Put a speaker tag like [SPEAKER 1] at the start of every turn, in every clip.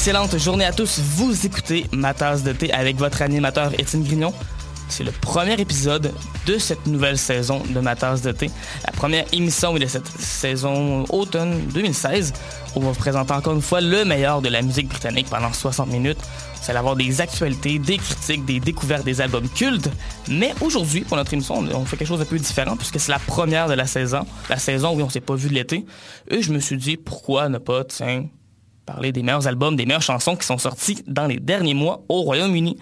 [SPEAKER 1] Excellente journée à tous. Vous écoutez Ma tasse de thé avec votre animateur Étienne Grignon. C'est le premier épisode de cette nouvelle saison de Ma tasse de thé. La première émission de cette saison automne 2016 où on va vous présenter encore une fois le meilleur de la musique britannique pendant 60 minutes. Vous allez avoir des actualités, des critiques, des découvertes des albums cultes. Mais aujourd'hui, pour notre émission, on fait quelque chose de peu différent puisque c'est la première de la saison. La saison où on s'est pas vu de l'été. Et je me suis dit, pourquoi ne pas, tiens, parler des meilleurs albums, des meilleures chansons qui sont sorties dans les derniers mois au Royaume-Uni.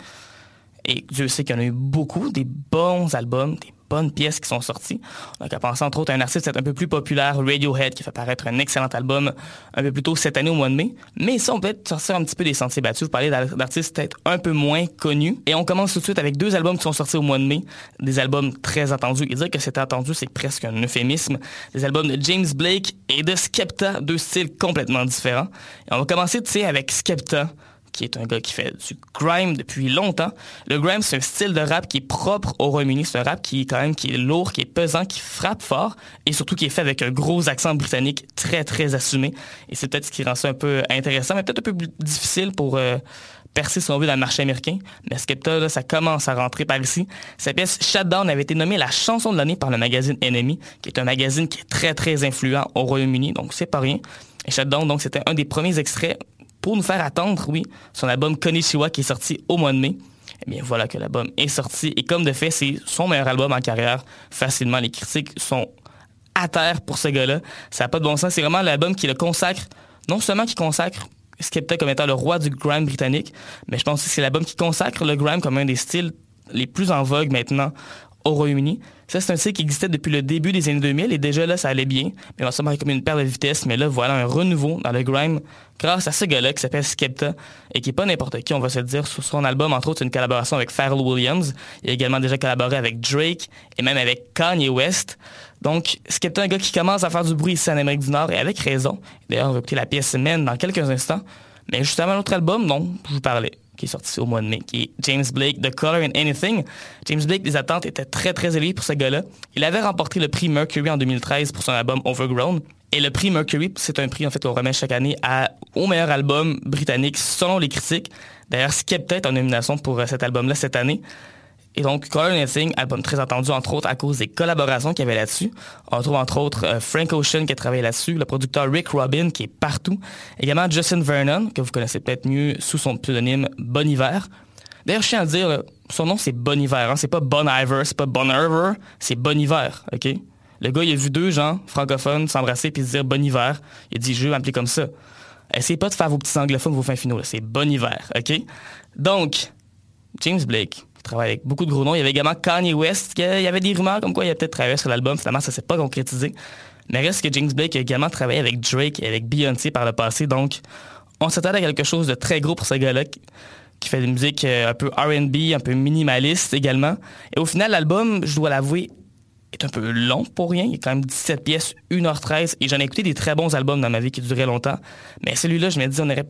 [SPEAKER 1] Et Dieu sait qu'il y en a eu beaucoup, des bons albums, des bonnes pièces qui sont sorties. On a qu'à penser entre autres à un artiste un peu plus populaire, Radiohead, qui fait paraître un excellent album un peu plus tôt cette année au mois de mai. Mais ça, on peut être sortir un petit peu des sentiers battus, vous parler d'artistes peut-être un peu moins connus. Et on commence tout de suite avec deux albums qui sont sortis au mois de mai, des albums très attendus. Et dire que c'était attendu, c'est presque un euphémisme. Des albums de James Blake et de Skepta, deux styles complètement différents. Et on va commencer, tu sais, avec Skepta qui est un gars qui fait du grime depuis longtemps. Le grime, c'est un style de rap qui est propre au Royaume-Uni. C'est un rap qui est quand même qui est lourd, qui est pesant, qui frappe fort et surtout qui est fait avec un gros accent britannique très, très assumé. Et c'est peut-être ce qui rend ça un peu intéressant, mais peut-être un peu plus difficile pour euh, percer son on dans le marché américain. Mais Skepta, là, ça commence à rentrer par ici. Sa pièce Shutdown avait été nommée la chanson de l'année par le magazine Enemy, qui est un magazine qui est très, très influent au Royaume-Uni, donc c'est pas rien. Et Shutdown, donc, c'était un des premiers extraits pour nous faire attendre, oui, son album Konishiwa qui est sorti au mois de mai. Eh bien, voilà que l'album est sorti. Et comme de fait, c'est son meilleur album en carrière. Facilement, les critiques sont à terre pour ce gars-là. Ça n'a pas de bon sens. C'est vraiment l'album qui le consacre, non seulement qui consacre Skepta comme étant le roi du grime britannique, mais je pense que c'est l'album qui consacre le grime comme un des styles les plus en vogue maintenant au Royaume-Uni. Ça, c'est un style qui existait depuis le début des années 2000 et déjà là, ça allait bien. Mais on s'est comme une paire de vitesse. Mais là, voilà un renouveau dans le grime grâce à ce gars-là qui s'appelle Skepta et qui est pas n'importe qui, on va se dire. Sur son album, entre autres, une collaboration avec Pharrell Williams. Il a également déjà collaboré avec Drake et même avec Kanye West. Donc, Skepta, un gars qui commence à faire du bruit ici en Amérique du Nord et avec raison. D'ailleurs, on va écouter la pièce Men dans quelques instants. Mais justement, l'autre album, non, je vous parlais qui est sorti au mois de mai, qui est James Blake, The Color in Anything. James Blake, les attentes étaient très, très élevées pour ce gars-là. Il avait remporté le prix Mercury en 2013 pour son album Overgrown. Et le prix Mercury, c'est un prix en fait qu'on remet chaque année au meilleur album britannique selon les critiques. D'ailleurs, Skepta est en nomination pour euh, cet album-là cette année. Et donc, Color Anything, album très attendu, entre autres, à cause des collaborations qu'il y avait là-dessus. On trouve, entre autres, euh, Frank Ocean qui a travaillé là-dessus, le producteur Rick Robin qui est partout. Également Justin Vernon, que vous connaissez peut-être mieux sous son pseudonyme Bon Hiver. D'ailleurs, je tiens à dire, son nom c'est Bon Hiver, hein. c'est pas Bon Iver, c'est pas Bon Iver, c'est Bon Hiver, ok? Le gars, il a vu deux gens francophones s'embrasser puis se dire Bon Hiver. Il a dit, je vais m'appeler comme ça. Essayez pas de faire vos petits anglophones, vos fins finaux, c'est Bon Hiver, ok? Donc, James Blake, travaille avec beaucoup de gros noms. Il y avait également Kanye West. Il y avait des rumeurs comme quoi il a peut-être travaillé sur l'album. Finalement, ça s'est pas concrétisé. Mais reste que James Blake a également travaillé avec Drake et avec Beyoncé par le passé. Donc, on s'attend à quelque chose de très gros pour ce gars-là qui fait des musiques euh, un peu R&B, un peu minimaliste également. Et au final, l'album, je dois l'avouer, est un peu long pour rien. Il y a quand même 17 pièces, 1h13. Et j'en ai écouté des très bons albums dans ma vie qui duraient longtemps. Mais celui-là, je me dis, on aurait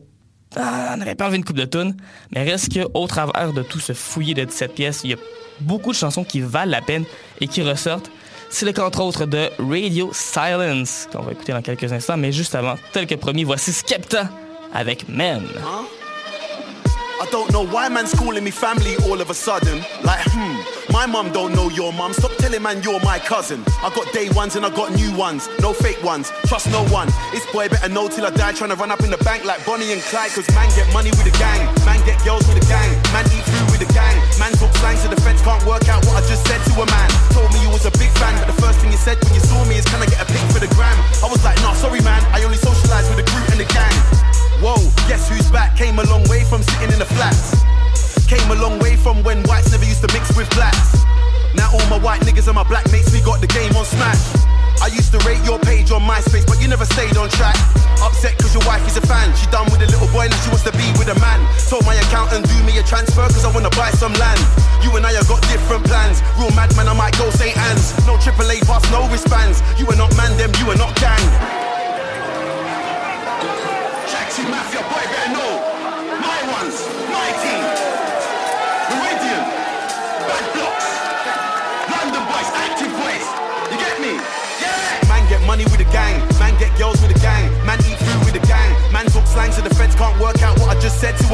[SPEAKER 1] ah, on n'aurait pas envie une coupe de tunes. Mais reste qu'au travers de tout ce fouillis de 17 pièces, il y a beaucoup de chansons qui valent la peine et qui ressortent. C'est le cas entre de Radio Silence, qu'on va écouter dans quelques instants. Mais juste avant, tel que promis, voici Skepta avec Men.
[SPEAKER 2] I don't know why man's calling me family all of a sudden. Like, hmm, my mum don't know your mum. Stop telling man you're my cousin. I got day ones and I got new ones. No fake ones. Trust no one. This boy better know till I die. Trying to run up in the bank like Bonnie and Clyde. Cause man get money with the gang. Man get girls with the gang. Man eat food with the gang. Man talk slang so the feds can't work out what I just said to a man. Told me you was a big fan. But the first thing you said when you saw me is can I get a pic for the gram? I was like, nah, sorry man. I only socialize with the crew and the gang. Whoa, guess who's back? Came a long way from sitting in the flats. Came a long way from when whites never used to mix with blacks. Now all my white niggas and my black mates, we got the game on smash. I used to rate your page on MySpace, but you never stayed on track. Upset cause your wife is a fan. She done with a little boy, now she wants to be with a man. Told my accountant do me a transfer cause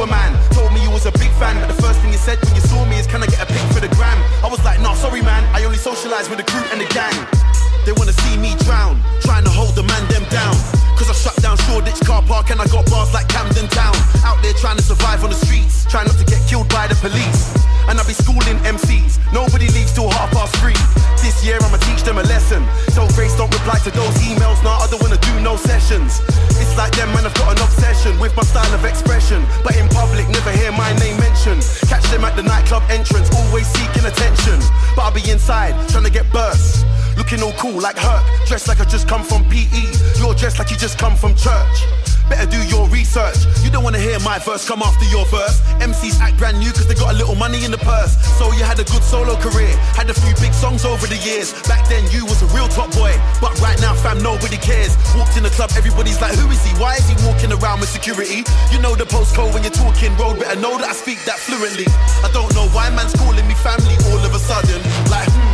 [SPEAKER 2] a man. Told me you was a big fan, but the first thing you said when you saw me is can I get a pic for the gram? I was like, nah, sorry man. I only socialize with the crew and the gang. They wanna see me drown, trying to hold the man them down. Cause I shut down Shoreditch car park and I got bars like Camden Town. Out there trying to survive on the streets, trying not to get killed by the police. And I be schooling MCs, nobody leaves till half past three. This year I'ma teach them a lesson. So Grace don't reply to those emails, nah, I don't wanna do no sessions. It's like them man, I've got an obsession with my style of expression. But in public, never hear my name mentioned. Catch them at the nightclub entrance, always seeking attention. But I'll be inside, trying to get burst. Looking all cool like Herc, dressed like I just come from PE. You're dressed like you just come from church. Better do your research. You don't wanna hear my verse come after your verse. MCs act brand new cause they got a little money in the purse. So you had a good solo career, had a few big songs over the years. Back then you was a real top boy, but right now fam nobody cares. Walked in the club, everybody's like, who is he? Why is he walking around with security? You know the postcode when you're talking road, better know that I speak that fluently. I don't know why man's calling me family all of a sudden. Like, hmm.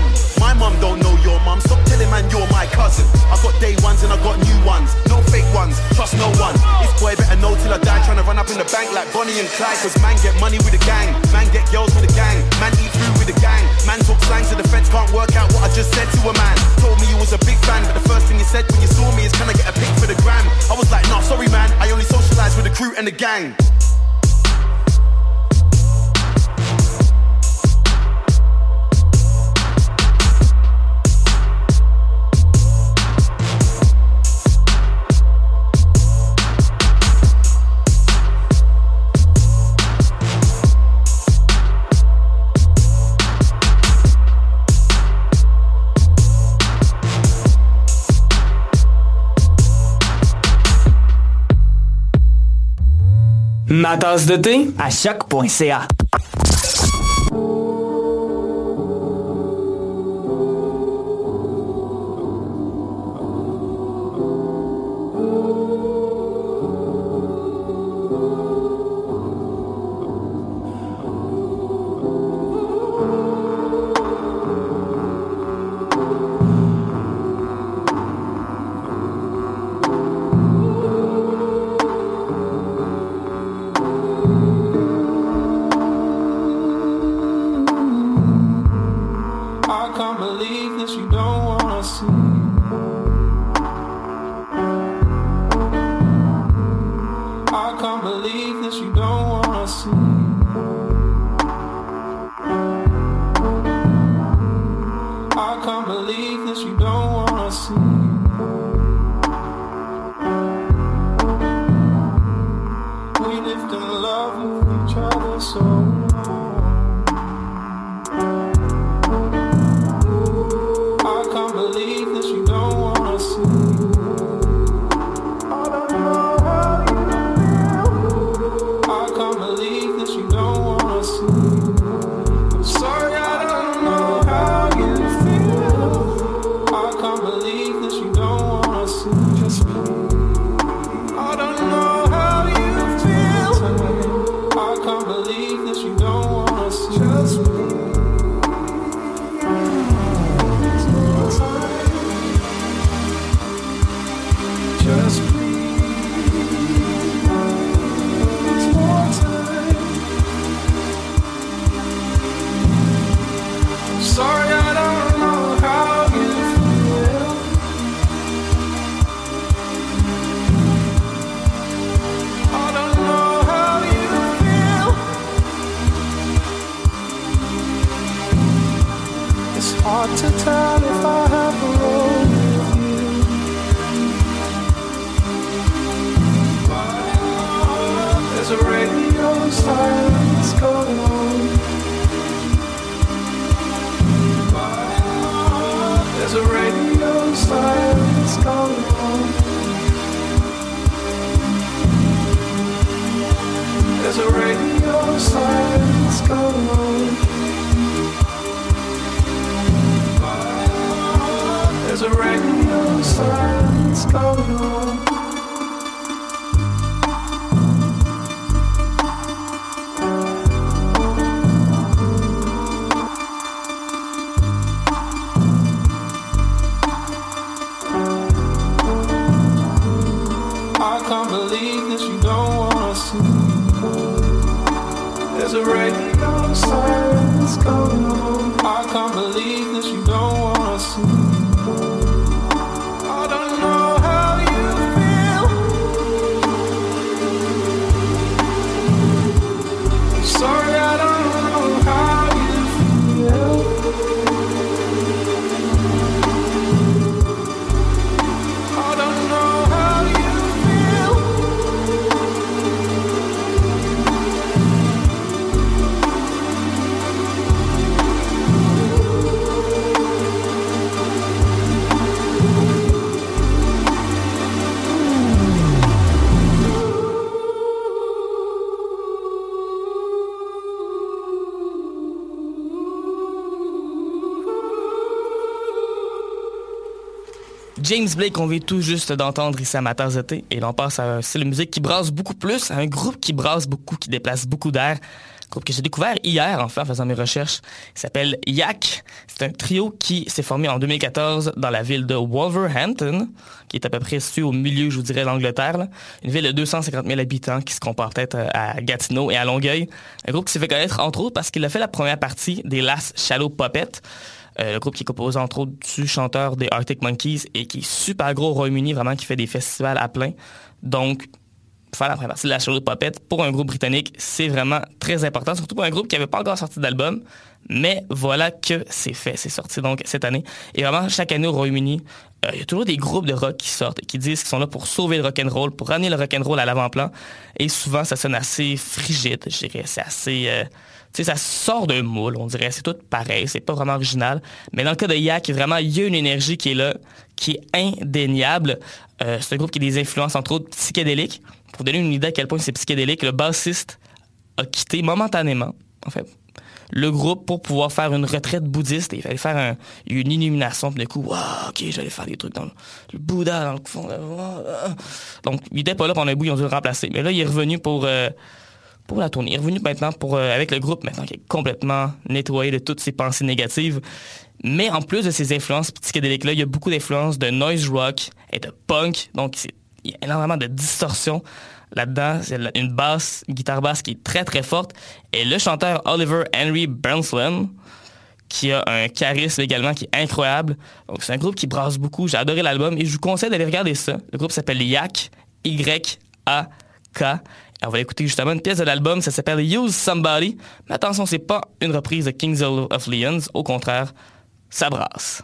[SPEAKER 2] Mum don't know your mum. Stop telling man you're my cousin. I got day ones and I got new ones. No fake ones. Trust no one. This boy better know till I die. Trying to run up in the bank like Bonnie and Clyde. Cause man get money with a gang. Man get girls with a gang. Man eat food with a gang. Man talk slang so the feds can't work out what I just said to a man. Told me you was a big fan, but the first thing you said when you saw me is can I get a pic for the gram? I was like, nah, sorry man. I only socialize with the crew and the gang.
[SPEAKER 3] Ma tasse de thé?
[SPEAKER 4] À choc.ca.
[SPEAKER 5] There's a radio silence going on. I can't believe this, you don't wanna see.
[SPEAKER 1] James Blake, on vient tout juste d'entendre ici à ma tasse de thé. Et l'on passe à un style musique qui brasse beaucoup plus, à un groupe qui brasse beaucoup, qui déplace beaucoup d'air. Groupe que j'ai découvert hier, en en faisant mes recherches. Il s'appelle Yak. C'est un trio qui s'est formé en 2014 dans la ville de Wolverhampton, qui est à peu près située au milieu, je vous dirais, de l'Angleterre. Une ville de 250 000 habitants qui se compare peut-être euh, à Gatineau et à Longueuil. Un groupe qui s'est fait connaître, entre autres, parce qu'il a fait la première partie des Last Shadow Puppets. Euh, le groupe qui est composé entre autres du chanteur des Arctic Monkeys et qui est super gros au Royaume-Uni, vraiment qui fait des festivals à plein. Donc, faire la première partie de la Shadow Puppet pour un groupe britannique, c'est vraiment très important, surtout pour un groupe qui n'avait pas encore sorti d'album. Mais voilà que c'est fait, c'est sorti donc cette année. Et vraiment, chaque année au Royaume-Uni, euh, il y a toujours des groupes de rock qui sortent et qui disent qu'ils sont là pour sauver le rock'n'roll, pour ramener le rock'n'roll à l'avant-plan. Et souvent, ça sonne assez frigide, je dirais. C'est assez... euh, sais, ça sort d'un moule, on dirait. C'est tout pareil, c'est pas vraiment original. Mais dans le cas de Yak, vraiment, il y a une énergie qui est là, qui est indéniable. Euh, c'est un groupe qui a des influences, entre autres, psychédéliques. Pour donner une idée à quel point c'est psychédélique, le bassiste a quitté momentanément, en fait, le groupe pour pouvoir faire une retraite bouddhiste. Il fallait faire un- une illumination. Puis du coup, ok, j'allais faire des trucs dans le, le Bouddha, dans le fond. ah. Donc, il était pas là pendant un bout, ils ont dû le remplacer. Mais là, il est revenu pour, euh, pour la tournée. Il est revenu maintenant pour, euh, avec le groupe, maintenant qui est complètement nettoyé de toutes ses pensées négatives. Mais en plus de ces influences psychédéliques-là, il y a beaucoup d'influences de noise rock et de punk. Donc, il y a énormément de distorsion là-dedans. C'est une basse, une guitare basse qui est très, très forte. Et le chanteur Oliver Henry Bernslin, qui a un charisme également qui est incroyable. Donc, c'est un groupe qui brasse beaucoup. J'ai adoré l'album et je vous conseille d'aller regarder ça. Le groupe s'appelle Yak, Y-A-K. On va écouter justement une pièce de l'album, ça s'appelle Use Somebody. Mais attention, c'est pas une reprise de Kings of Leons. Au contraire, ça brasse.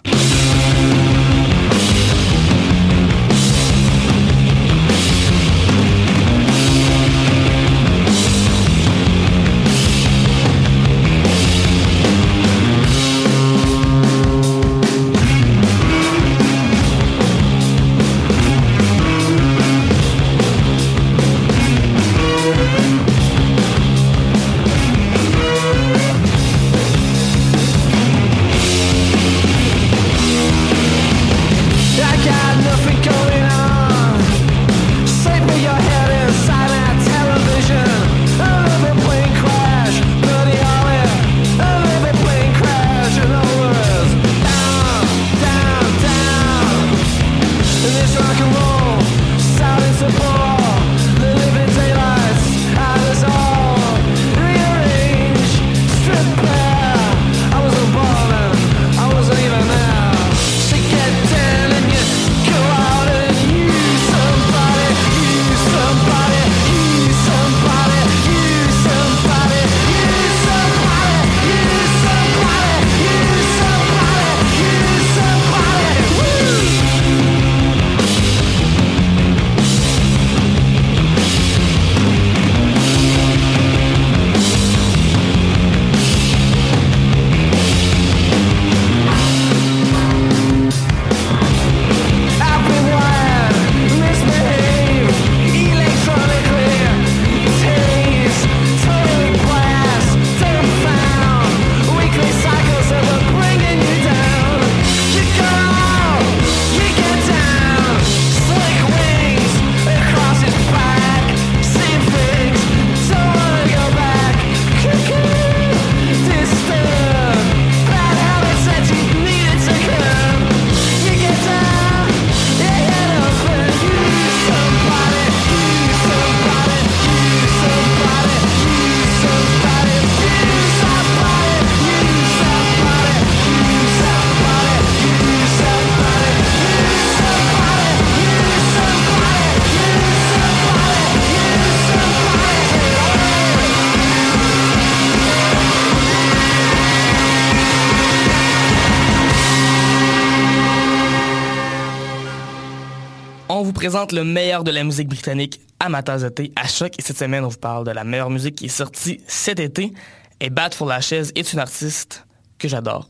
[SPEAKER 1] Le meilleur de la musique britannique à ma tasse de thé à choc. Et cette semaine, on vous parle de la meilleure musique qui est sortie cet été. Et Bad for Lashes est une artiste que j'adore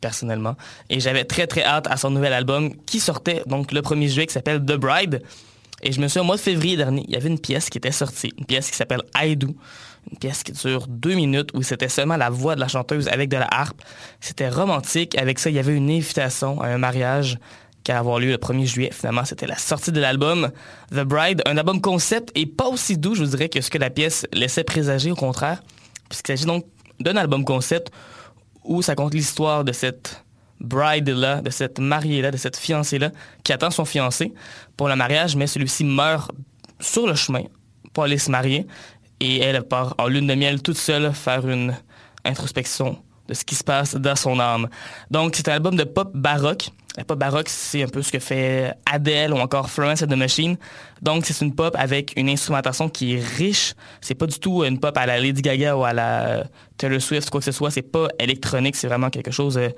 [SPEAKER 1] personnellement. Et j'avais très très hâte à son nouvel album qui sortait donc le 1er juillet qui s'appelle The Bride. Et je me souviens, au mois de février dernier, il y avait une pièce qui était sortie, une pièce qui s'appelle I une pièce qui dure deux minutes où c'était seulement la voix de la chanteuse avec de la harpe. C'était romantique. Avec ça, il y avait une invitation à un mariage allait avoir lieu le 1er juillet. Finalement, c'était la sortie de l'album The Bride, un album concept et pas aussi doux, je vous dirais, que ce que la pièce laissait présager, au contraire, puisqu'il s'agit donc d'un album concept où ça compte l'histoire de cette bride-là, de cette mariée-là, de cette fiancée-là, qui attend son fiancé pour le mariage, mais celui-ci meurt sur le chemin pour aller se marier. Et elle part en lune de miel toute seule faire une introspection de ce qui se passe dans son âme. Donc, c'est un album de pop baroque. La pop baroque, c'est un peu ce que fait Adele ou encore Florence and the Machine. Donc, c'est une pop avec une instrumentation qui est riche. C'est pas du tout une pop à la Lady Gaga ou à la Taylor Swift, quoi que ce soit. C'est pas électronique, c'est vraiment quelque chose euh,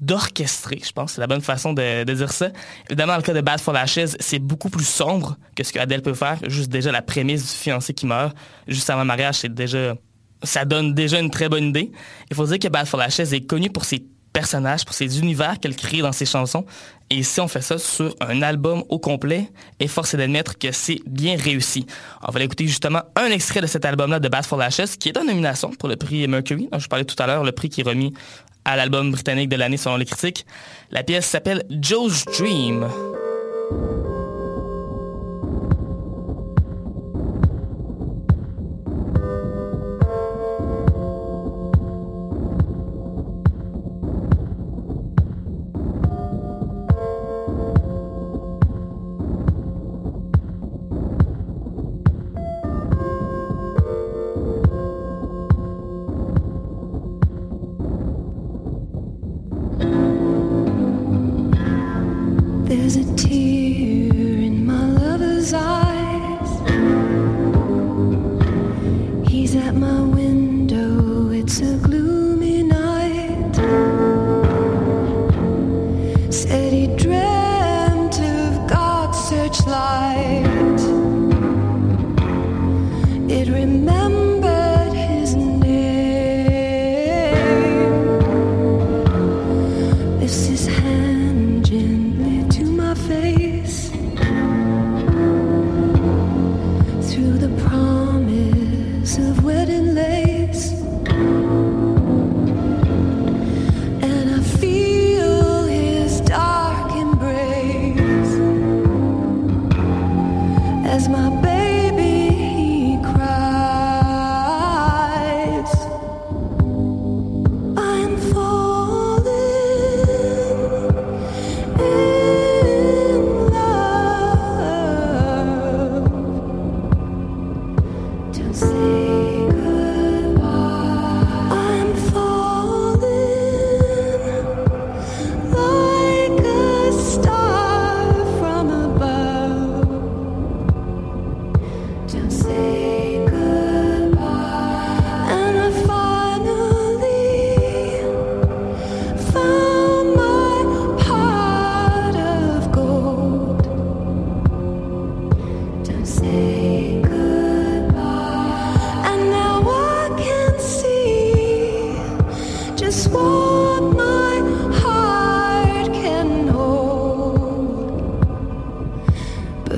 [SPEAKER 1] d'orchestré, je pense. C'est la bonne façon de, dire ça. Évidemment, dans le cas de Bad for Lashes, c'est beaucoup plus sombre que ce que Adele peut faire. Juste déjà la prémisse du fiancé qui meurt, juste avant le mariage, c'est déjà ça donne déjà une très bonne idée. Il faut dire que Bad for Lashes est connu pour ses personnages, pour ses univers qu'elle crée dans ses chansons. Et si on fait ça sur un album au complet, et force est d'admettre que c'est bien réussi. On va écouter justement un extrait de cet album-là de Bad for Lashes, qui est en nomination pour le prix Mercury, dont je parlais tout à l'heure, le prix qui est remis à l'album britannique de l'année selon les critiques. La pièce s'appelle Joe's Dream.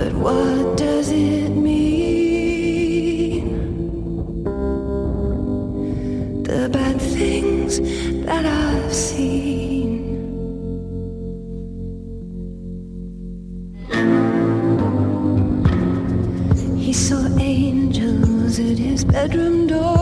[SPEAKER 3] But what does it mean? The bad things that I've seen. He saw angels at his bedroom door.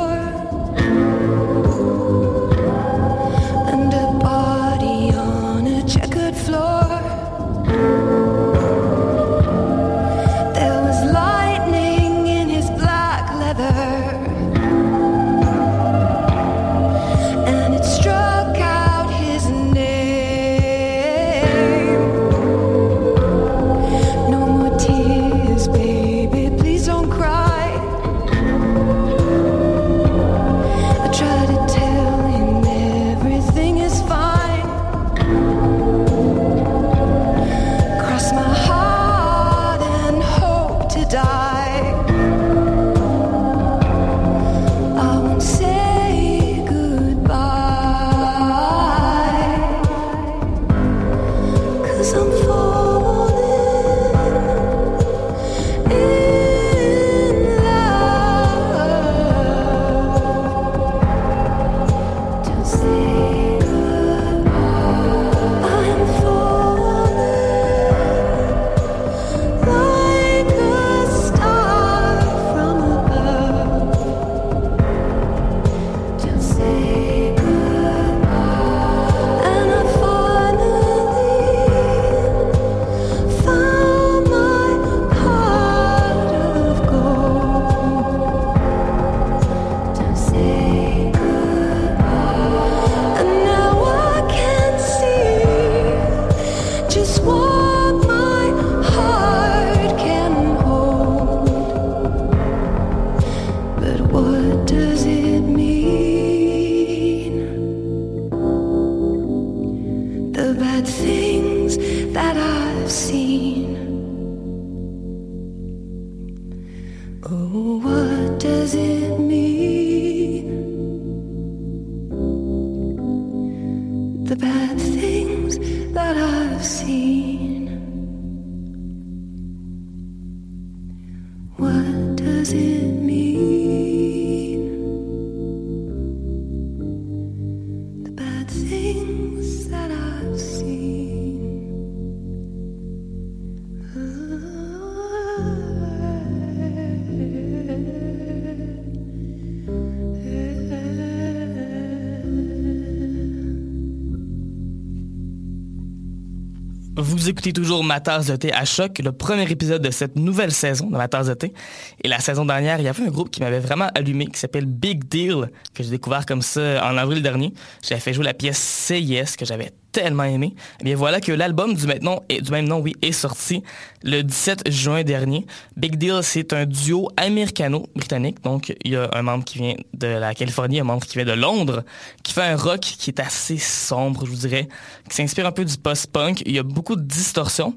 [SPEAKER 1] Écoutez toujours Ma tasse de thé à choc, le premier épisode de cette nouvelle saison de Ma tasse de thé. Et la saison dernière, il y avait un groupe qui m'avait vraiment allumé, qui s'appelle Big Deal, que j'ai découvert comme ça en avril dernier. J'avais fait jouer la pièce CIS, que j'avais tellement aimé. Eh bien voilà que l'album du, même nom, oui, est sorti le 17 juin dernier. Big Deal, c'est un duo américano-britannique. Donc, il y a un membre qui vient de la Californie, un membre qui vient de Londres, qui fait un rock qui est assez sombre, je vous dirais, qui s'inspire un peu du post-punk. Il y a beaucoup de distorsion.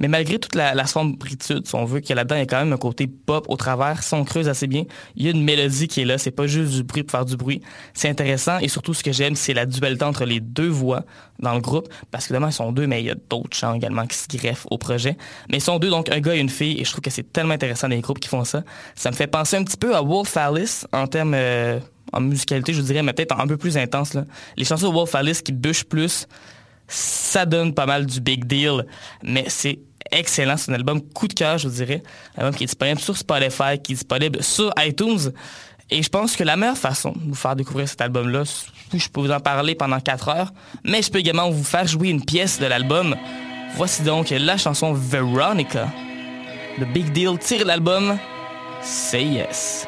[SPEAKER 1] Mais malgré toute la, la sombritude, si on veut, a là-dedans, il y a quand même un côté pop au travers. Si on creuse assez bien, il y a une mélodie qui est là. C'est pas juste du bruit pour faire du bruit. C'est intéressant. Et surtout, ce que j'aime, c'est la dualité entre les deux voix dans le groupe. Parce que demain, ils sont deux, mais il y a d'autres chants également qui se greffent au projet. Mais ils sont deux, donc un gars et une fille. Et je trouve que c'est tellement intéressant les groupes qui font ça. Ça me fait penser un petit peu à Wolf Alice en termes... euh, en musicalité, je dirais, mais peut-être un peu plus intense. Les chansons de Wolf Alice qui bûchent plus, ça donne pas mal du big deal, mais c'est excellent. C'est un album coup de cœur, je vous dirais. Un album qui est disponible sur Spotify, qui est disponible sur iTunes. Et je pense que la meilleure façon de vous faire découvrir cet album-là, je peux vous en parler pendant 4 heures, mais je peux également vous faire jouer une pièce de l'album. Voici donc la chanson Veronica. Le Big Deal tire l'album Say Yes.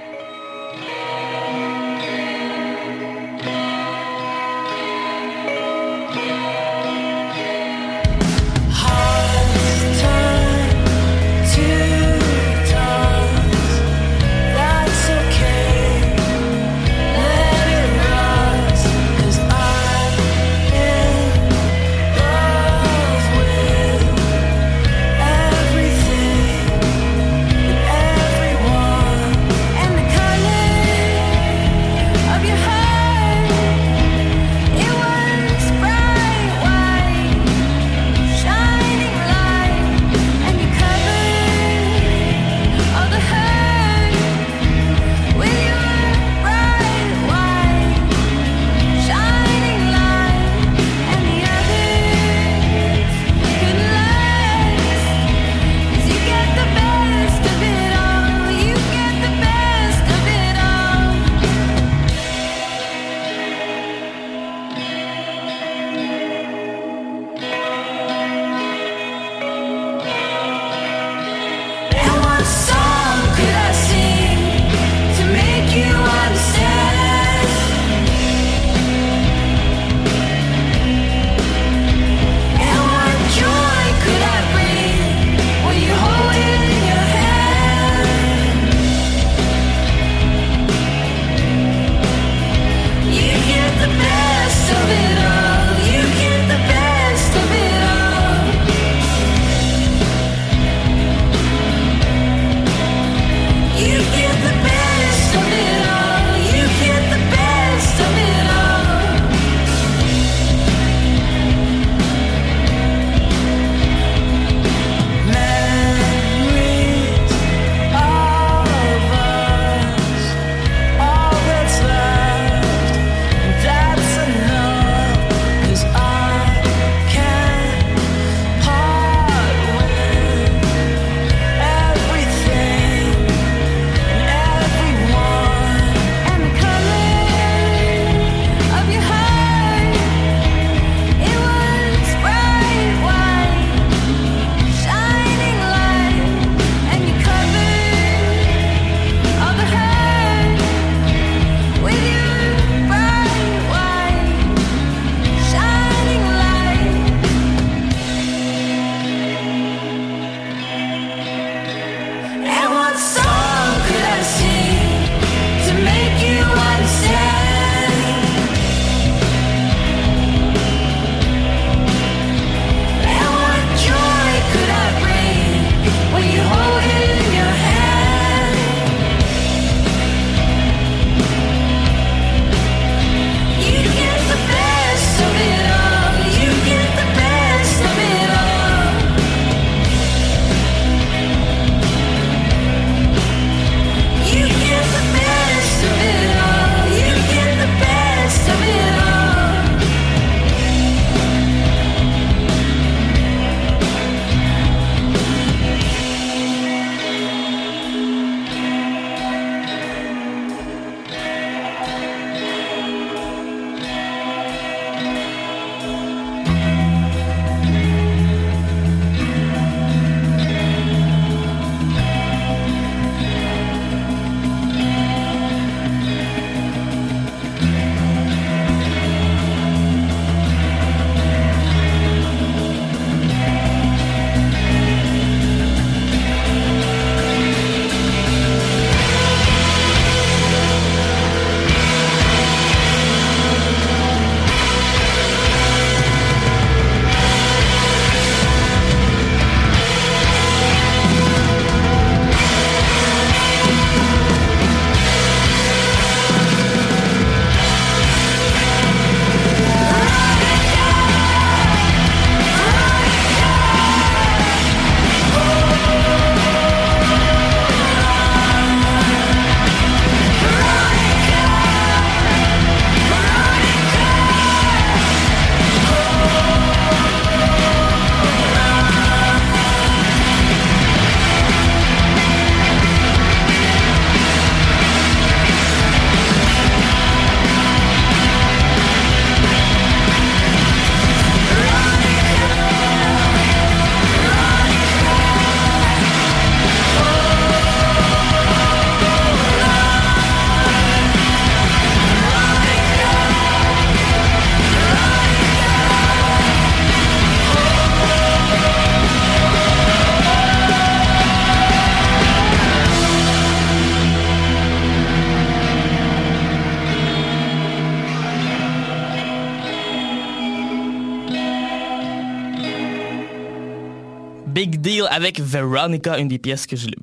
[SPEAKER 1] Big Deal avec Veronica, une des pièces que j'ai le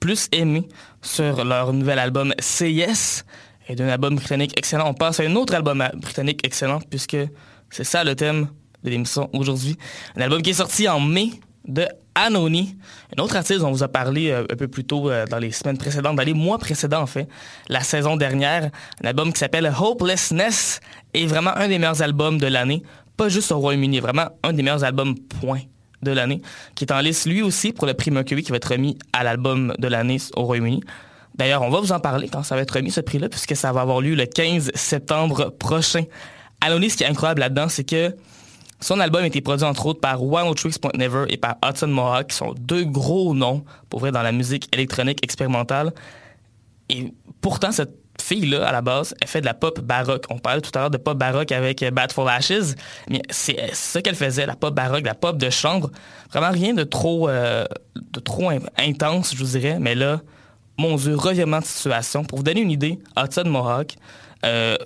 [SPEAKER 1] plus aimées sur leur nouvel album Yes. Et d'un album britannique excellent, on passe à un autre album britannique excellent, puisque c'est ça le thème de l'émission aujourd'hui. Un album qui est sorti en mai de Anony, un autre artiste dont on vous a parlé euh, un peu plus tôt euh, dans les semaines précédentes, dans les mois précédents en fait, la saison dernière. Un album qui s'appelle Hopelessness est vraiment un des meilleurs albums de l'année, pas juste au Royaume-Uni, vraiment un des meilleurs albums point de l'année, qui est en liste lui aussi pour le prix Mercury qui va être remis à l'album de l'année au Royaume-Uni. D'ailleurs, on va vous en parler quand ça va être remis ce prix-là, puisque ça va avoir lieu le 15 septembre prochain. Anony, ce qui est incroyable là-dedans, c'est que son album a été produit entre autres par One Tricks Point Never et par Hudson Mohawk, qui sont deux gros noms pour vrai dans la musique électronique expérimentale. Et pourtant, cette fille-là, à la base, elle fait de la pop baroque. On parlait tout à l'heure de pop baroque avec Bad for Ashes, mais c'est ce qu'elle faisait, la pop baroque, la pop de chambre. Vraiment rien de trop, euh, intense, je vous dirais, mais là, mon Dieu, revirement de situation. Pour vous donner une idée, Hudson Mohawk, euh,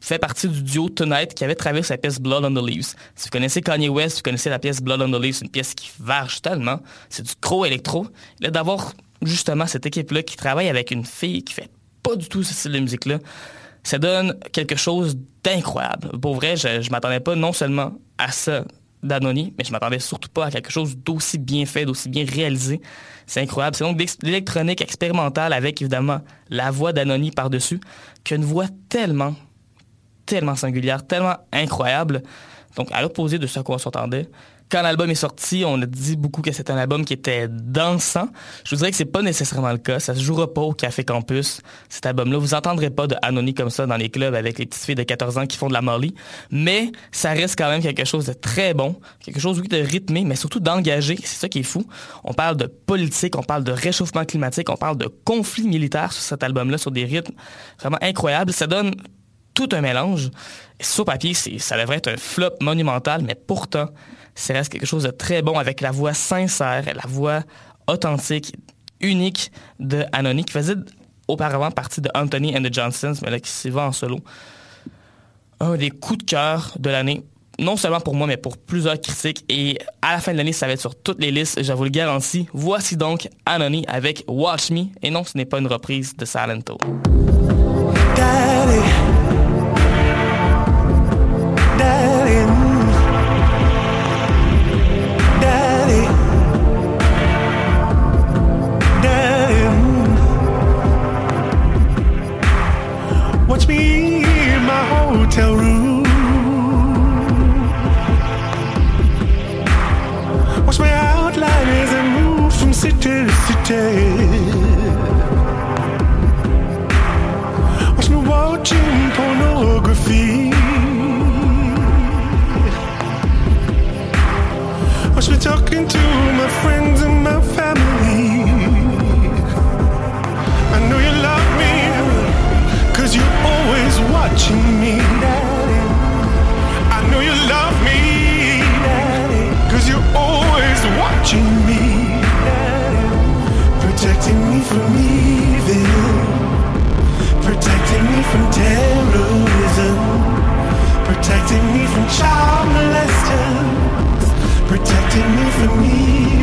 [SPEAKER 1] fait partie du duo Tonight qui avait travaillé la pièce Blood on the Leaves. Si vous connaissez Kanye West, vous connaissez la pièce Blood on the Leaves, une pièce qui varge tellement. C'est du crow électro. Là, d'avoir justement cette équipe-là qui travaille avec une fille qui fait pas du tout ce style de musique-là, ça donne quelque chose d'incroyable. Pour vrai, je, je m'attendais pas non seulement à ça d'Anony, mais je m'attendais surtout pas à quelque chose d'aussi bien fait, d'aussi bien réalisé. C'est incroyable. C'est donc de l'électronique expérimentale avec évidemment la voix d'Anony par-dessus, qu'une voix tellement, tellement singulière, tellement incroyable. Donc, à l'opposé de ce à quoi on s'entendait, quand l'album est sorti, on a dit beaucoup que c'était un album qui était dansant. Je vous dirais que c'est pas nécessairement le cas. Ça se jouera pas au Café Campus, cet album-là. Vous entendrez pas de Anony comme ça dans les clubs avec les petites filles de 14 ans qui font de la Molly. Mais ça reste quand même quelque chose de très bon. Quelque chose, oui, de rythmé, mais surtout d'engagé. C'est ça qui est fou. On parle de politique, on parle de réchauffement climatique, on parle de conflits militaires sur cet album-là, sur des rythmes vraiment incroyables. Ça donne tout un mélange. Sur papier, ça devrait être un flop monumental, mais pourtant, ça reste quelque chose de très bon avec la voix sincère, la voix authentique, unique de Anony, qui faisait auparavant partie de Anthony and the Johnsons, mais là qui s'y va en solo. Un des coups de cœur de l'année, non seulement pour moi, mais pour plusieurs critiques. Et à la fin de l'année, ça va être sur toutes les listes, je vous le garantis. Voici donc Anony avec Watch Me. Et non, ce n'est pas une reprise de Silento.
[SPEAKER 5] Daddy. Move from city to city. Watch me watching pornography. Watch me talking to my friends and my family. I know you love me, cause you're always watching me. I know you love me, cause you're always watching me. Protecting me from evil. Protecting me from terrorism, protecting me from child molesters, protecting me from evil.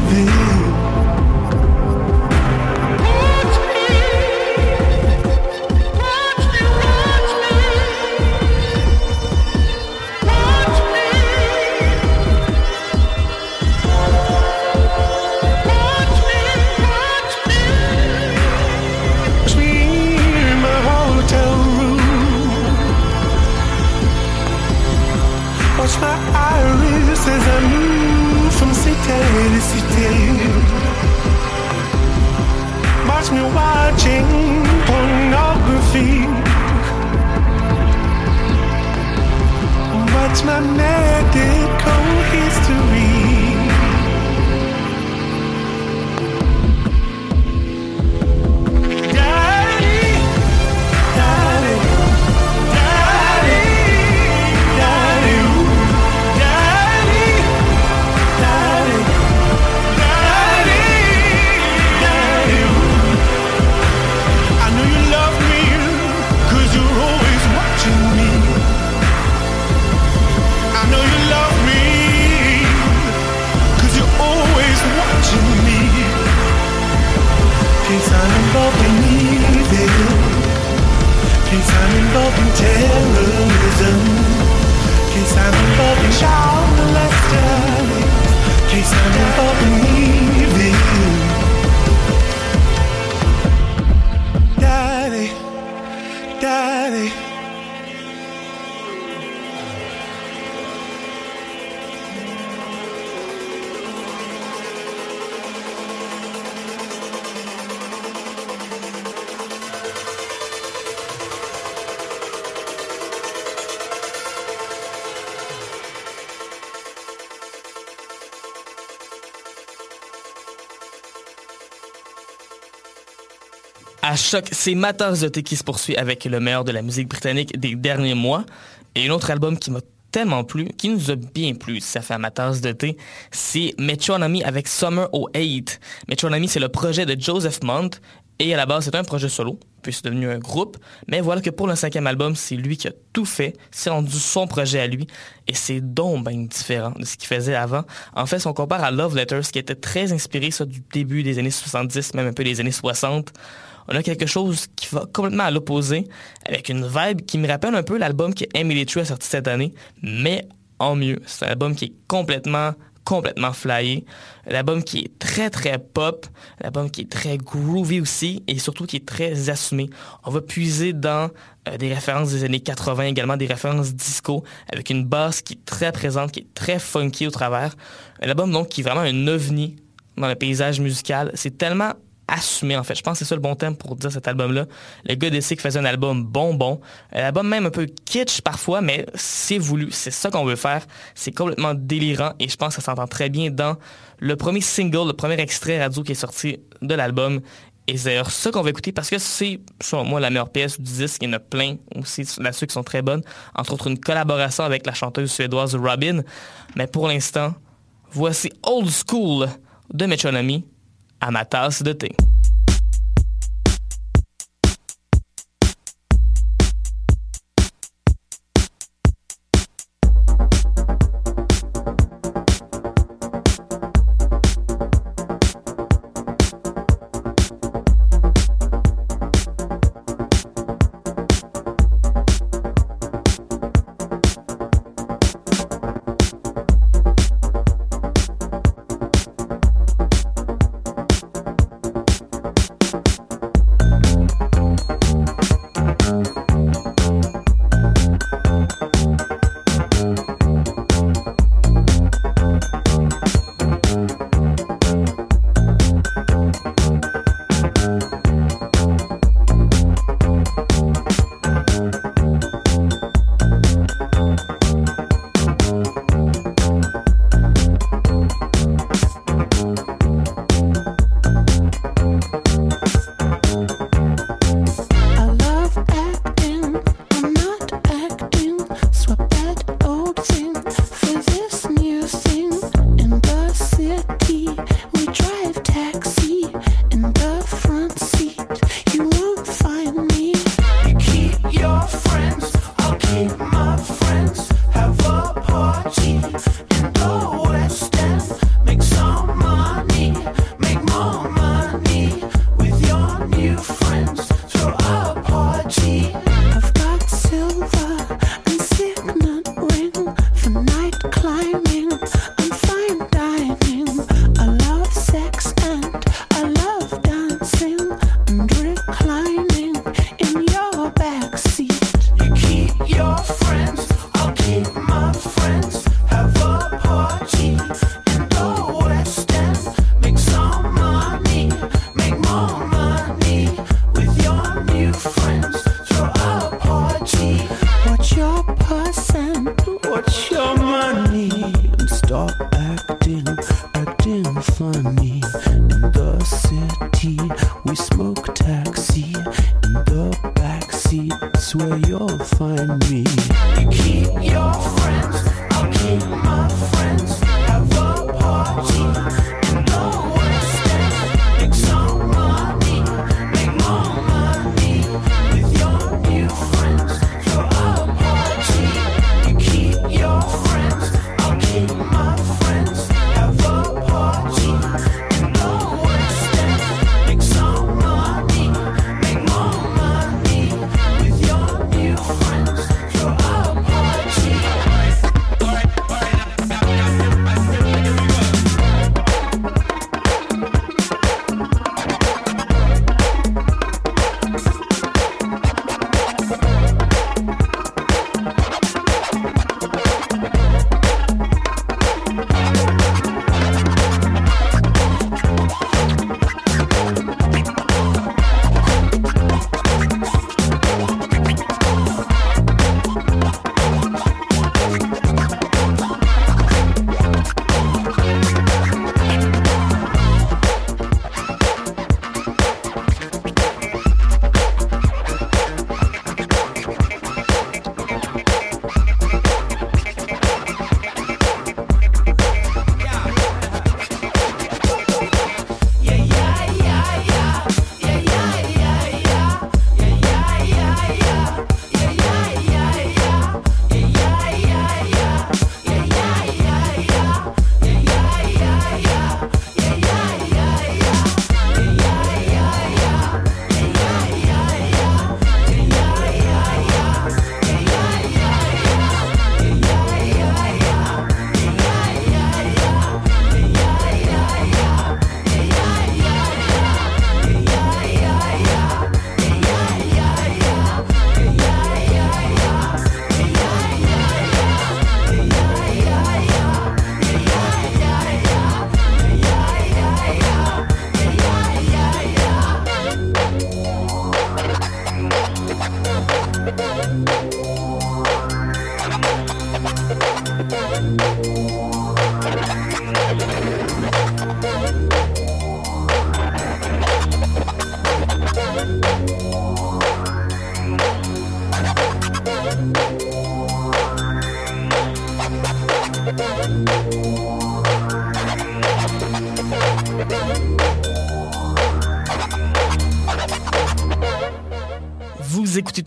[SPEAKER 5] Watching pornography. Watch my medical history. involved in evil. Case I'm involved in terrorism. Case I'm involved in child molestation. Case I'm involved in
[SPEAKER 1] choc, c'est ma tasse de thé qui se poursuit avec le meilleur de la musique britannique des derniers mois. Et un autre album qui m'a tellement plu, qui nous a bien plu, ça fait à ma tasse de thé, c'est Metronomy avec Summer 08. Metronomy, c'est le projet de Joseph Mont. Et à la base, c'est un projet solo, puis c'est devenu un groupe. Mais voilà que pour le cinquième album, c'est lui qui a tout fait. C'est rendu son projet à lui. Et c'est donc différent de ce qu'il faisait avant. En fait, si on compare à Love Letters, qui était très inspiré ça, du début des années 70, même un peu des années 60, on a quelque chose qui va complètement à l'opposé, avec une vibe qui me rappelle un peu l'album que Emily True a sorti cette année, mais en mieux. C'est un album qui est complètement complètement flyé. L'album qui est très très pop, l'album qui est très groovy aussi et surtout qui est très assumé. On va puiser dans euh, des références des années 80, également des références disco avec une basse qui est très présente, qui est très funky au travers. Un album donc qui est vraiment un ovni dans le paysage musical. C'est tellement assumé en fait. Je pense que c'est ça le bon thème pour dire cet album-là. Le gars décide faisait un album bonbon, un album même un peu kitsch parfois, mais c'est voulu. C'est ça qu'on veut faire. C'est complètement délirant et je pense que ça s'entend très bien dans le premier single, le premier extrait radio qui est sorti de l'album. Et c'est d'ailleurs ça qu'on va écouter parce que c'est, selon moi, la meilleure pièce du disque. Il y en a plein aussi là-dessus qui sont très bonnes. Entre autres, une collaboration avec la chanteuse suédoise Robin. Mais pour l'instant, voici Old School de Metronomy à ma tasse de thé.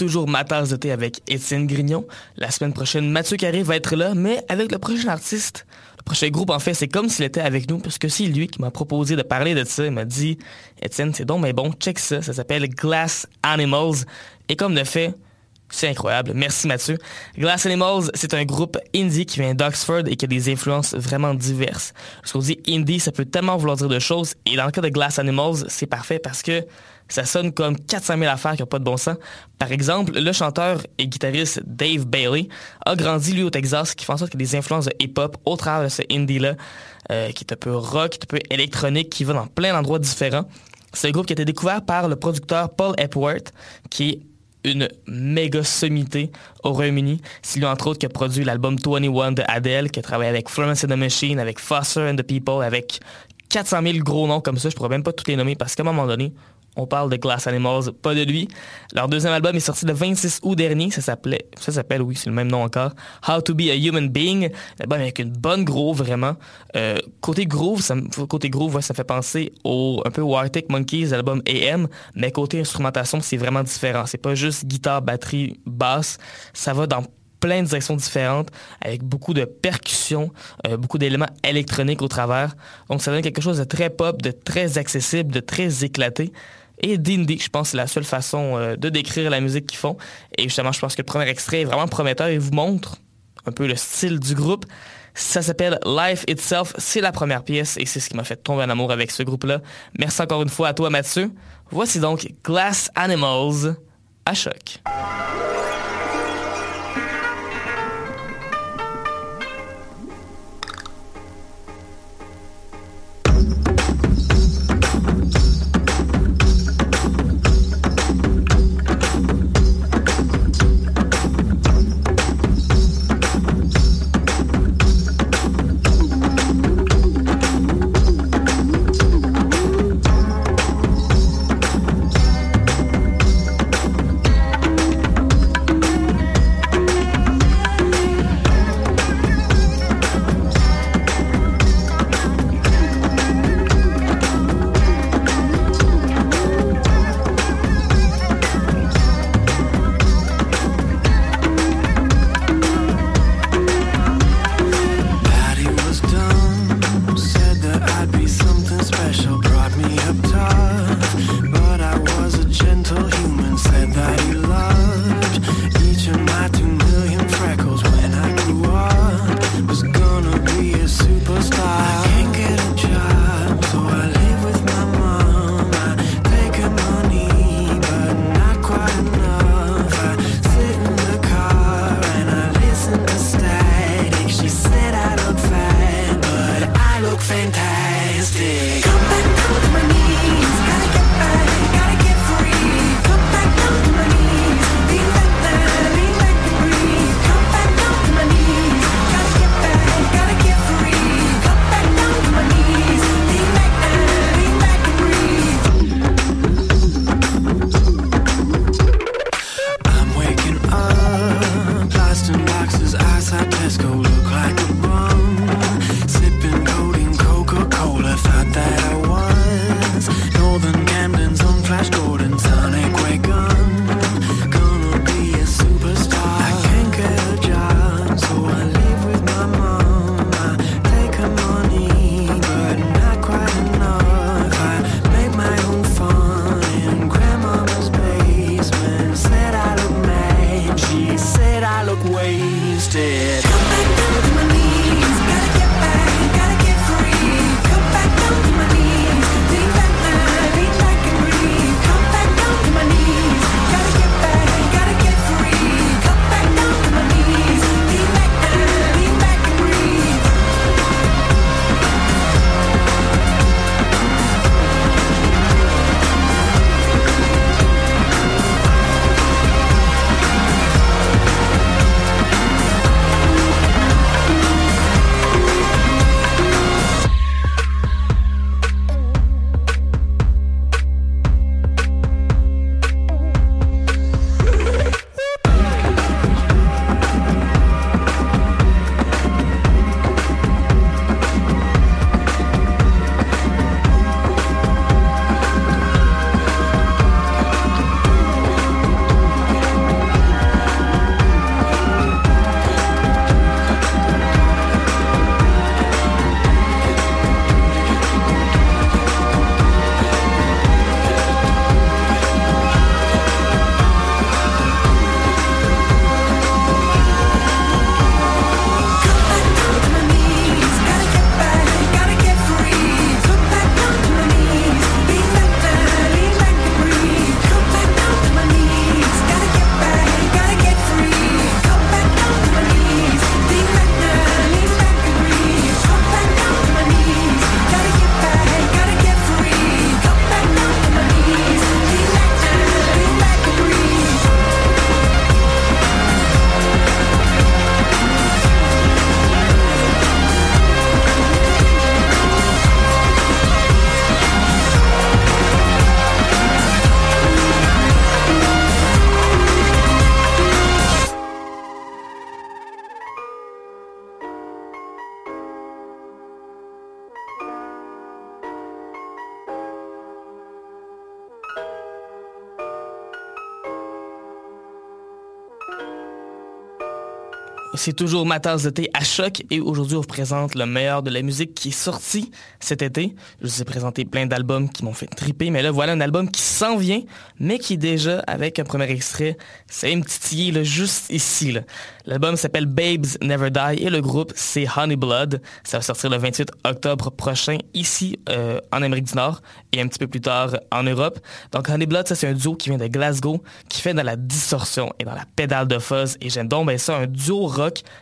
[SPEAKER 1] Toujours Ma tasse de thé avec Étienne Grignon. La semaine prochaine, Mathieu Carré va être là, mais avec le prochain artiste. Le prochain groupe, en fait, c'est comme s'il était avec nous, parce que c'est lui qui m'a proposé de parler de ça. Il m'a dit, Étienne, c'est donc mais bon, check ça. Ça s'appelle Glass Animals. Et comme de fait, c'est incroyable. Merci Mathieu. Glass Animals, c'est un groupe indie qui vient d'Oxford et qui a des influences vraiment diverses. Lorsqu'on dit indie, ça peut tellement vouloir dire de choses. Et dans le cas de Glass Animals, c'est parfait parce que ça sonne comme 400 000 affaires qui n'ont pas de bon sens. Par exemple, le chanteur et guitariste Dave Bailey a grandi, lui, au Texas, qui fait en sorte qu'il y a des influences de hip-hop au travers de ce indie-là, euh, qui est un peu rock, qui est un peu électronique, qui va dans plein d'endroits différents. C'est un groupe qui a été découvert par le producteur Paul Epworth, qui est une méga sommité au Royaume-Uni. C'est lui, entre autres, qui a produit l'album 21 de Adele, qui a travaillé avec Florence and the Machine, avec Foster and the People, avec 400 000 gros noms comme ça. Je pourrais même pas tous les nommer parce qu'à un moment donné, on parle de Glass Animals, pas de lui. Leur deuxième album est sorti le 26 août dernier. Ça s'appelait, ça s'appelle, oui, c'est le même nom encore. How to be a Human Being. L'album avec une bonne groove, vraiment. Euh, côté groove, ça, fait penser au, un peu au Arctic Monkeys, l'album AM. Mais côté instrumentation, c'est vraiment différent. C'est pas juste guitare, batterie, basse. Ça va dans plein de directions différentes, avec beaucoup de percussions, euh, beaucoup d'éléments électroniques au travers. Donc ça donne quelque chose de très pop, de très accessible, de très éclaté. Et d'indie, je pense que c'est la seule façon euh, de décrire la musique qu'ils font. Et justement, je pense que le premier extrait est vraiment prometteur et vous montre un peu le style du groupe. Ça s'appelle Life Itself. C'est la première pièce et c'est ce qui m'a fait tomber en amour avec ce groupe-là. Merci encore une fois à toi, Mathieu. Voici donc Glass Animals à choc. C'est toujours ma tasse de thé à choc et aujourd'hui on vous présente le meilleur de la musique qui est sorti cet été. Je vous ai présenté plein d'albums qui m'ont fait triper, mais là voilà un album qui s'en vient, mais qui déjà avec un premier extrait. C'est une petite là, juste ici. L'album s'appelle Babes Never Die et le groupe c'est Honey Blood. Ça va sortir le 28 octobre prochain ici euh, en Amérique du Nord et un petit peu plus tard en Europe. Donc Honey Blood, ça c'est un duo qui vient de Glasgow, qui fait dans la distorsion et dans la pédale de fuzz. Et j'aime donc ben ça, un duo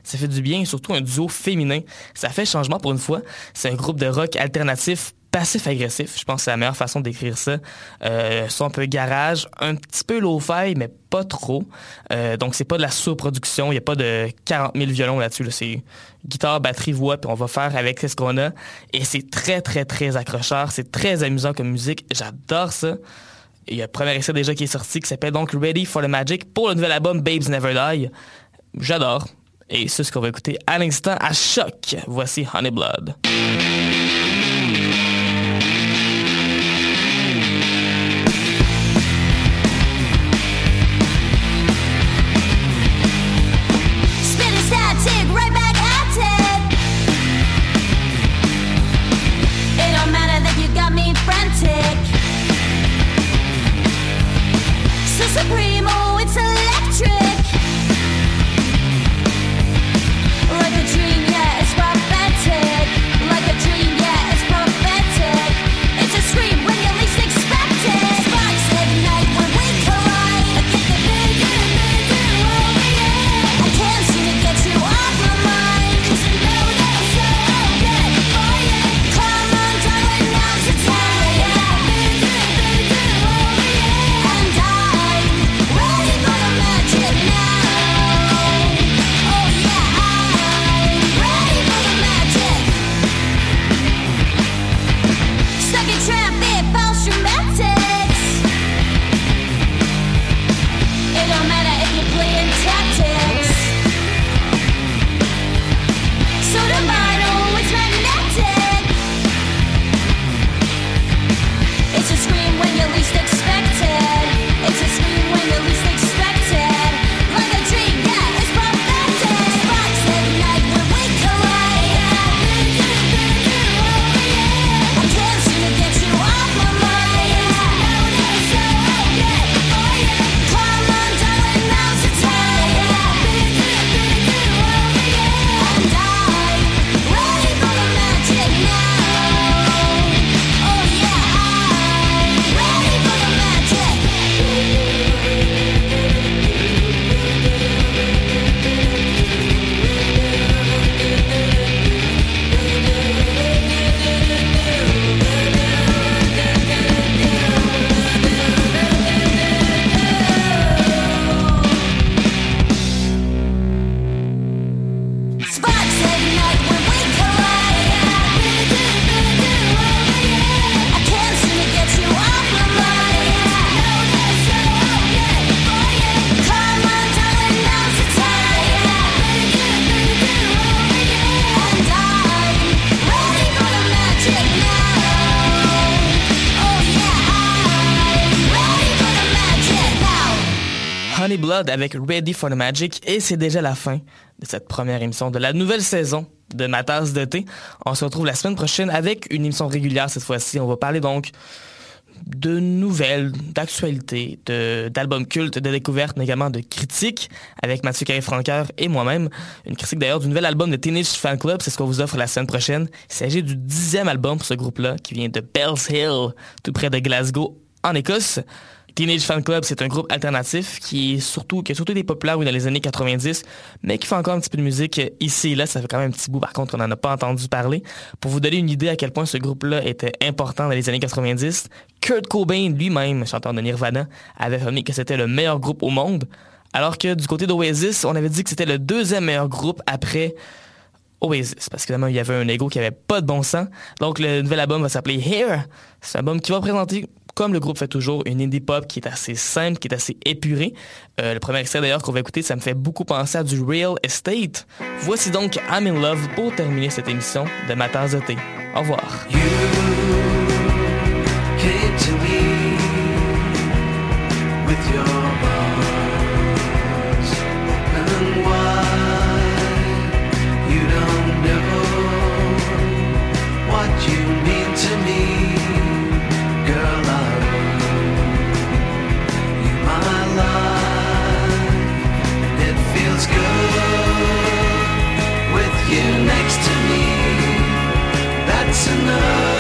[SPEAKER 1] ça fait du bien, surtout un duo féminin. Ça fait changement pour une fois. C'est un groupe de rock alternatif passif-agressif. Je pense que c'est la meilleure façon d'écrire ça. Euh, son un peu garage, un petit peu low-fi, mais pas trop. Euh, donc, c'est pas de la sous-production. Il n'y a pas de 40 000 violons là-dessus. là. C'est guitare, batterie, voix, puis on va faire avec ce qu'on a. Et c'est très, très, très accrocheur. C'est très amusant comme musique. J'adore ça. Il y a un premier extrait déjà qui est sorti qui s'appelle donc Ready for the Magic pour le nouvel album Babes Never Die. J'adore. Et c'est ce qu'on va écouter à l'instant à choc. Voici Honey Blood.
[SPEAKER 6] Now.
[SPEAKER 1] Honey Blood avec Ready for the Magic et c'est déjà la fin de cette première émission de la nouvelle saison de ma tasse de thé. On se retrouve la semaine prochaine avec une émission régulière cette fois-ci. On va parler donc de nouvelles, d'actualités, d'albums cultes, de découvertes, mais également de critiques avec Mathieu Carré-Francoeur et moi-même. Une critique d'ailleurs du nouvel album de Teenage Fan Club, c'est ce qu'on vous offre la semaine prochaine. Il s'agit du dixième album pour ce groupe-là qui vient de Bells Hill, tout près de Glasgow, en Écosse. Teenage Fan Club, c'est un groupe alternatif qui est surtout, qui a surtout été populaire dans les années 90, mais qui fait encore un petit peu de musique ici et là. Ça fait quand même un petit bout, par contre, qu'on n'en a pas entendu parler. Pour vous donner une idée à quel point ce groupe-là était important dans les années 90, Kurt Cobain lui-même, chanteur de Nirvana, avait affirmé que c'était le meilleur groupe au monde, alors que du côté d'Oasis, on avait dit que c'était le deuxième meilleur groupe après Oasis, parce que évidemment, il y avait un ego qui avait pas de bon sens. Donc, le nouvel album va s'appeler Here. C'est un album qui va présenter, comme le groupe fait toujours, une indie pop qui est assez simple, qui est assez épurée. Euh, le premier extrait d'ailleurs qu'on va écouter, ça me fait beaucoup penser à du Real Estate. Voici donc I'm in Love pour terminer cette émission de ma tasse de thé. Au revoir.
[SPEAKER 4] You mean to me feels good with you next
[SPEAKER 7] to me. That's enough.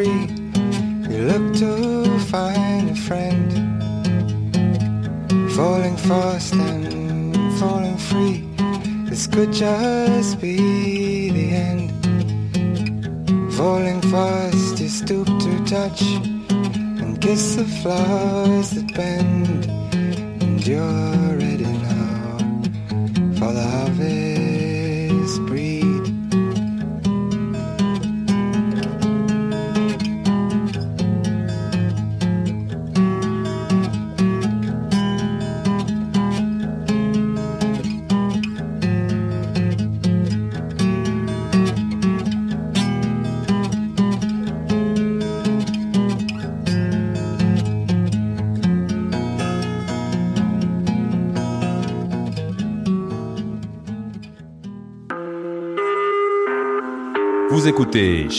[SPEAKER 7] Free. You look to find a friend. Falling fast and falling free. This could just be the end. Falling fast, you stoop to touch and kiss the flowers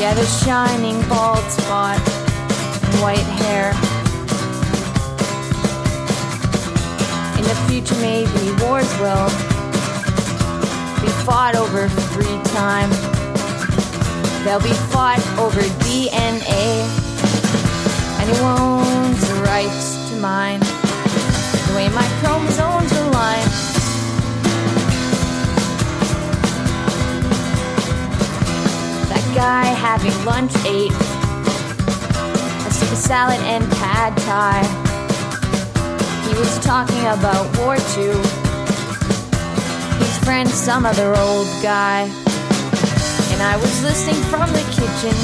[SPEAKER 8] Had a shining bald spot and white hair. In the future, maybe wars will be fought over free time. They'll be fought over DNA. And owns the rights to mine. The way my chromosomes align. Guy having lunch ate a soup salad and pad thai. He was talking about war too. His friend, some other old guy and I was listening from the kitchen,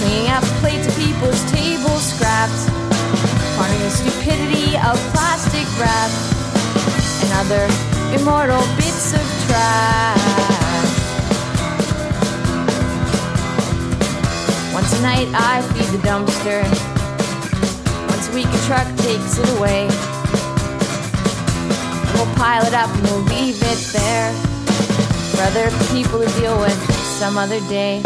[SPEAKER 8] cleaning up plates of people's table scraps, pondering the stupidity of plastic wrap and other immortal bits of trash. Once a night I feed the dumpster, once a week a truck takes it away. We'll pile it up and we'll leave it there for other people to deal with some other day.